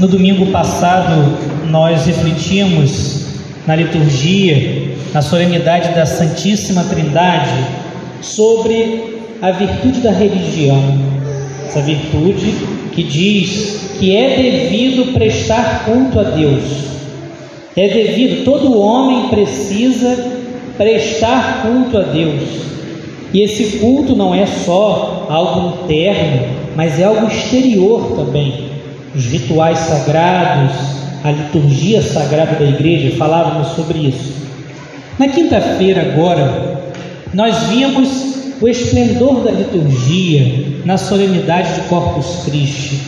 No domingo passado, nós refletimos na liturgia, na solenidade da Santíssima Trindade, sobre a virtude da religião. Essa virtude que diz que é devido prestar culto a Deus. É devido, todo homem precisa prestar culto a Deus. E esse culto não é só algo interno, mas é algo exterior também os rituais sagrados, a liturgia sagrada da igreja, falávamos sobre isso. Na quinta-feira, agora, nós vimos o esplendor da liturgia na solenidade de Corpus Christi,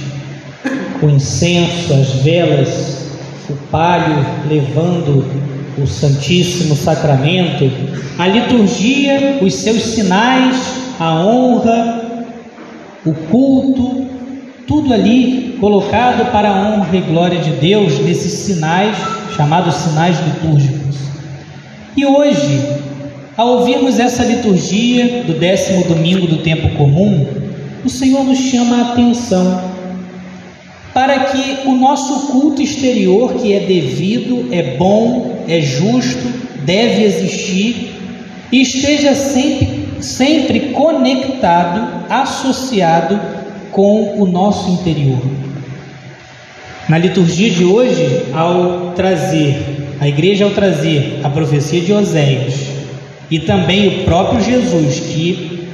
o incenso, as velas, o palio levando o Santíssimo Sacramento, a liturgia, os seus sinais, a honra, o culto, tudo ali colocado para a honra e glória de Deus nesses sinais chamados sinais litúrgicos. E hoje, ao ouvirmos essa liturgia do décimo domingo do tempo comum, o Senhor nos chama a atenção para que o nosso culto exterior, que é devido, é bom, é justo, deve existir, esteja sempre, sempre conectado, associado com o nosso interior. Na liturgia de hoje, ao trazer, a igreja ao trazer a profecia de Oséias e também o próprio Jesus que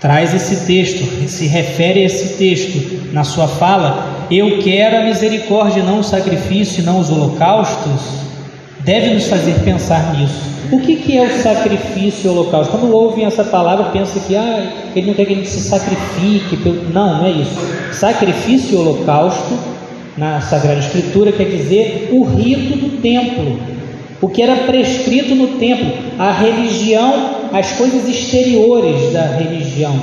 traz esse texto, se refere a esse texto na sua fala, eu quero a misericórdia, não o sacrifício, não os holocaustos, deve nos fazer pensar nisso. O que, que é o sacrifício holocausto? Quando ouvem essa palavra, pensa que ah, ele não quer que a gente se sacrifique. Não, não é isso. Sacrifício holocausto, na Sagrada Escritura, quer dizer o rito do templo. O que era prescrito no templo, a religião, as coisas exteriores da religião,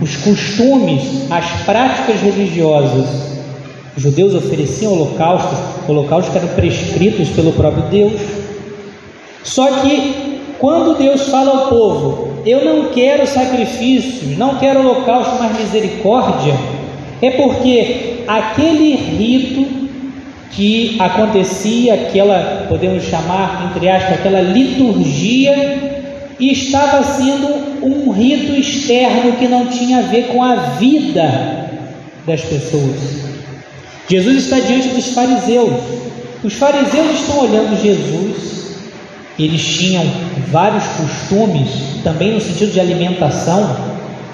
os costumes, as práticas religiosas. Os judeus ofereciam holocaustos, holocaustos que eram prescritos pelo próprio Deus. Só que quando Deus fala ao povo, eu não quero sacrifícios, não quero holocausto, mas misericórdia, é porque aquele rito que acontecia, aquela, podemos chamar, entre aspas, aquela liturgia, estava sendo um rito externo que não tinha a ver com a vida das pessoas. Jesus está diante dos fariseus. Os fariseus estão olhando Jesus eles tinham vários costumes, também no sentido de alimentação.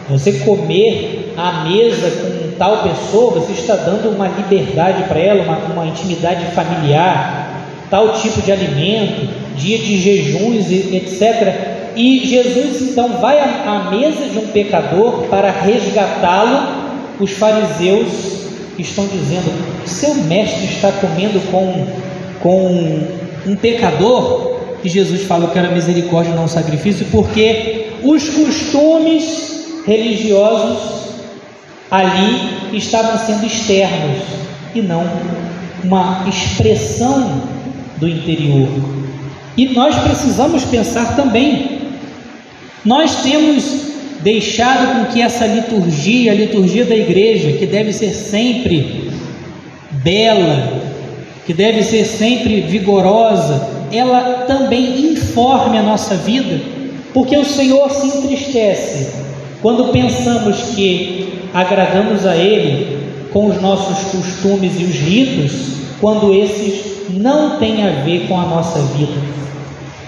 Você comer à mesa com tal pessoa, você está dando uma liberdade para ela, uma, uma intimidade familiar, tal tipo de alimento, dia de jejuns, etc. E Jesus então vai à, mesa de um pecador para resgatá-lo. Os fariseus estão dizendo: seu mestre está comendo com, com um pecador, que Jesus falou que era misericórdia, não sacrifício, porque os costumes religiosos ali estavam sendo externos e não uma expressão do interior. E nós precisamos pensar também. Nós temos deixado com que essa liturgia, a liturgia da igreja, que deve ser sempre bela, que deve ser sempre vigorosa, ela também informe a nossa vida, porque o Senhor se entristece quando pensamos que agradamos a Ele com os nossos costumes e os ritos, quando esses não têm a ver com a nossa vida.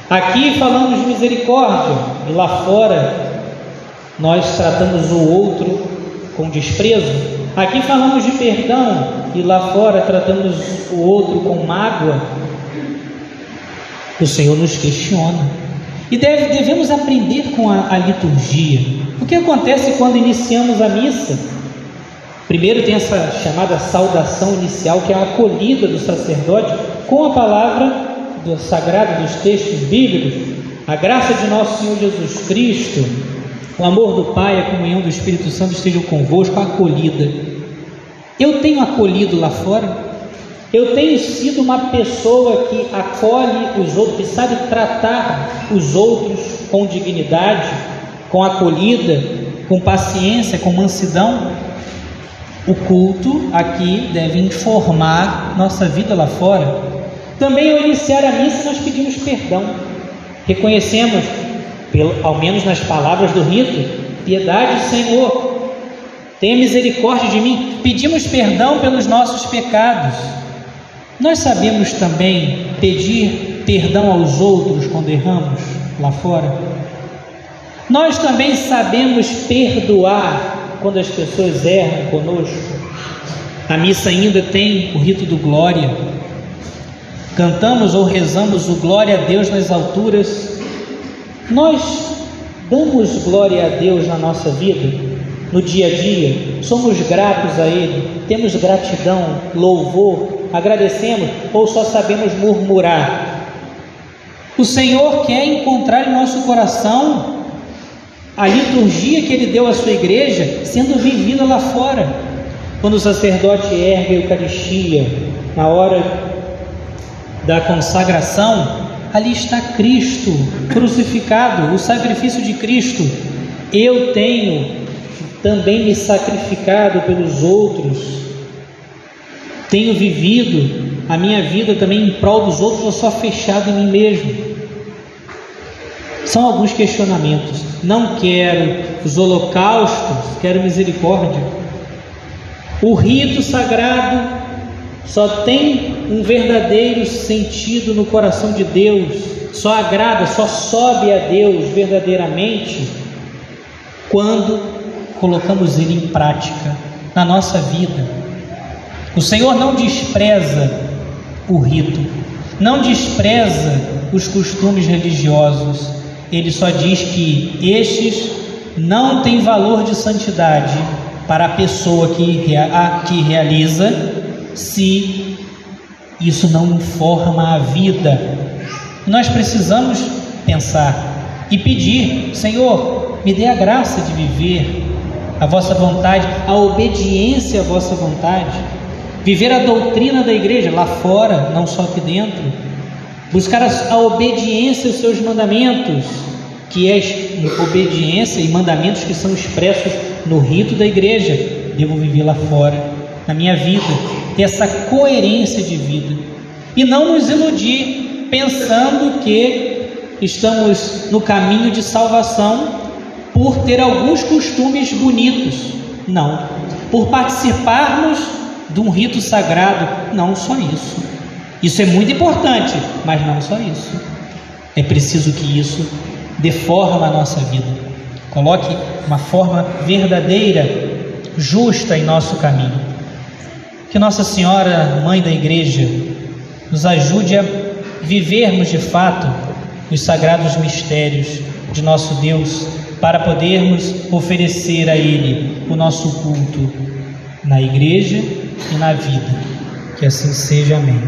Aqui falamos de misericórdia e lá fora nós tratamos o outro com desprezo. Aqui falamos de perdão e lá fora tratamos o outro com mágoa o Senhor nos questiona. E deve, devemos aprender com a, a liturgia. O que acontece quando iniciamos a missa? Primeiro tem essa chamada saudação inicial, que é a acolhida do sacerdote com a palavra do sagrado dos textos bíblicos. A graça de nosso Senhor Jesus Cristo, o amor do Pai, a comunhão do Espírito Santo estejam convosco, acolhida. Eu tenho acolhido lá fora? Eu tenho sido uma pessoa que acolhe os outros, que sabe tratar os outros com dignidade, com acolhida, com paciência, com mansidão. O culto aqui deve informar nossa vida lá fora. Também ao iniciar a missa nós pedimos perdão. Reconhecemos, pelo, ao menos nas palavras do rito, piedade, Senhor. Tenha misericórdia de mim. Pedimos perdão pelos nossos pecados. Nós sabemos também pedir perdão aos outros quando erramos lá fora. Nós também sabemos perdoar quando as pessoas erram conosco. A missa ainda tem o rito do glória. Cantamos ou rezamos o glória a Deus nas alturas. Nós damos glória a Deus na nossa vida, no dia a dia, somos gratos a Ele, temos gratidão, louvor, agradecemos ou só sabemos murmurar? O Senhor quer encontrar em nosso coração a liturgia que Ele deu à sua igreja sendo vivida lá fora. Quando o sacerdote ergue a Eucaristia, na hora da consagração, ali está Cristo crucificado, o sacrifício de Cristo. Eu tenho também me sacrificado pelos outros, tenho vivido a minha vida também em prol dos outros ou só fechado em mim mesmo? São alguns questionamentos. Não quero os holocaustos, quero misericórdia. O rito sagrado só tem um verdadeiro sentido no coração de Deus, só agrada, só sobe a Deus verdadeiramente quando colocamos ele em prática na nossa vida. O Senhor não despreza o rito, não despreza os costumes religiosos, ele só diz que estes não têm valor de santidade para a pessoa que, que realiza, se isso não informa a vida. Nós precisamos pensar e pedir: Senhor, me dê a graça de viver a vossa vontade, a obediência à vossa vontade, viver a doutrina da igreja lá fora, não só aqui dentro. Buscar a, obediência aos seus mandamentos, que é obediência e mandamentos que são expressos no rito da igreja, devo viver lá fora, na minha vida, ter essa coerência de vida e não nos iludir pensando que estamos no caminho de salvação por ter alguns costumes bonitos. Não, por participarmos de um rito sagrado, não só isso. Isso é muito importante, mas não só isso. É preciso que isso dê forma à nossa vida, coloque uma forma verdadeira, justa em nosso caminho. Que Nossa Senhora, Mãe da Igreja, nos ajude a vivermos de fato os sagrados mistérios de nosso Deus, para podermos oferecer a Ele o nosso culto na igreja e na vida. Que assim seja. Amém.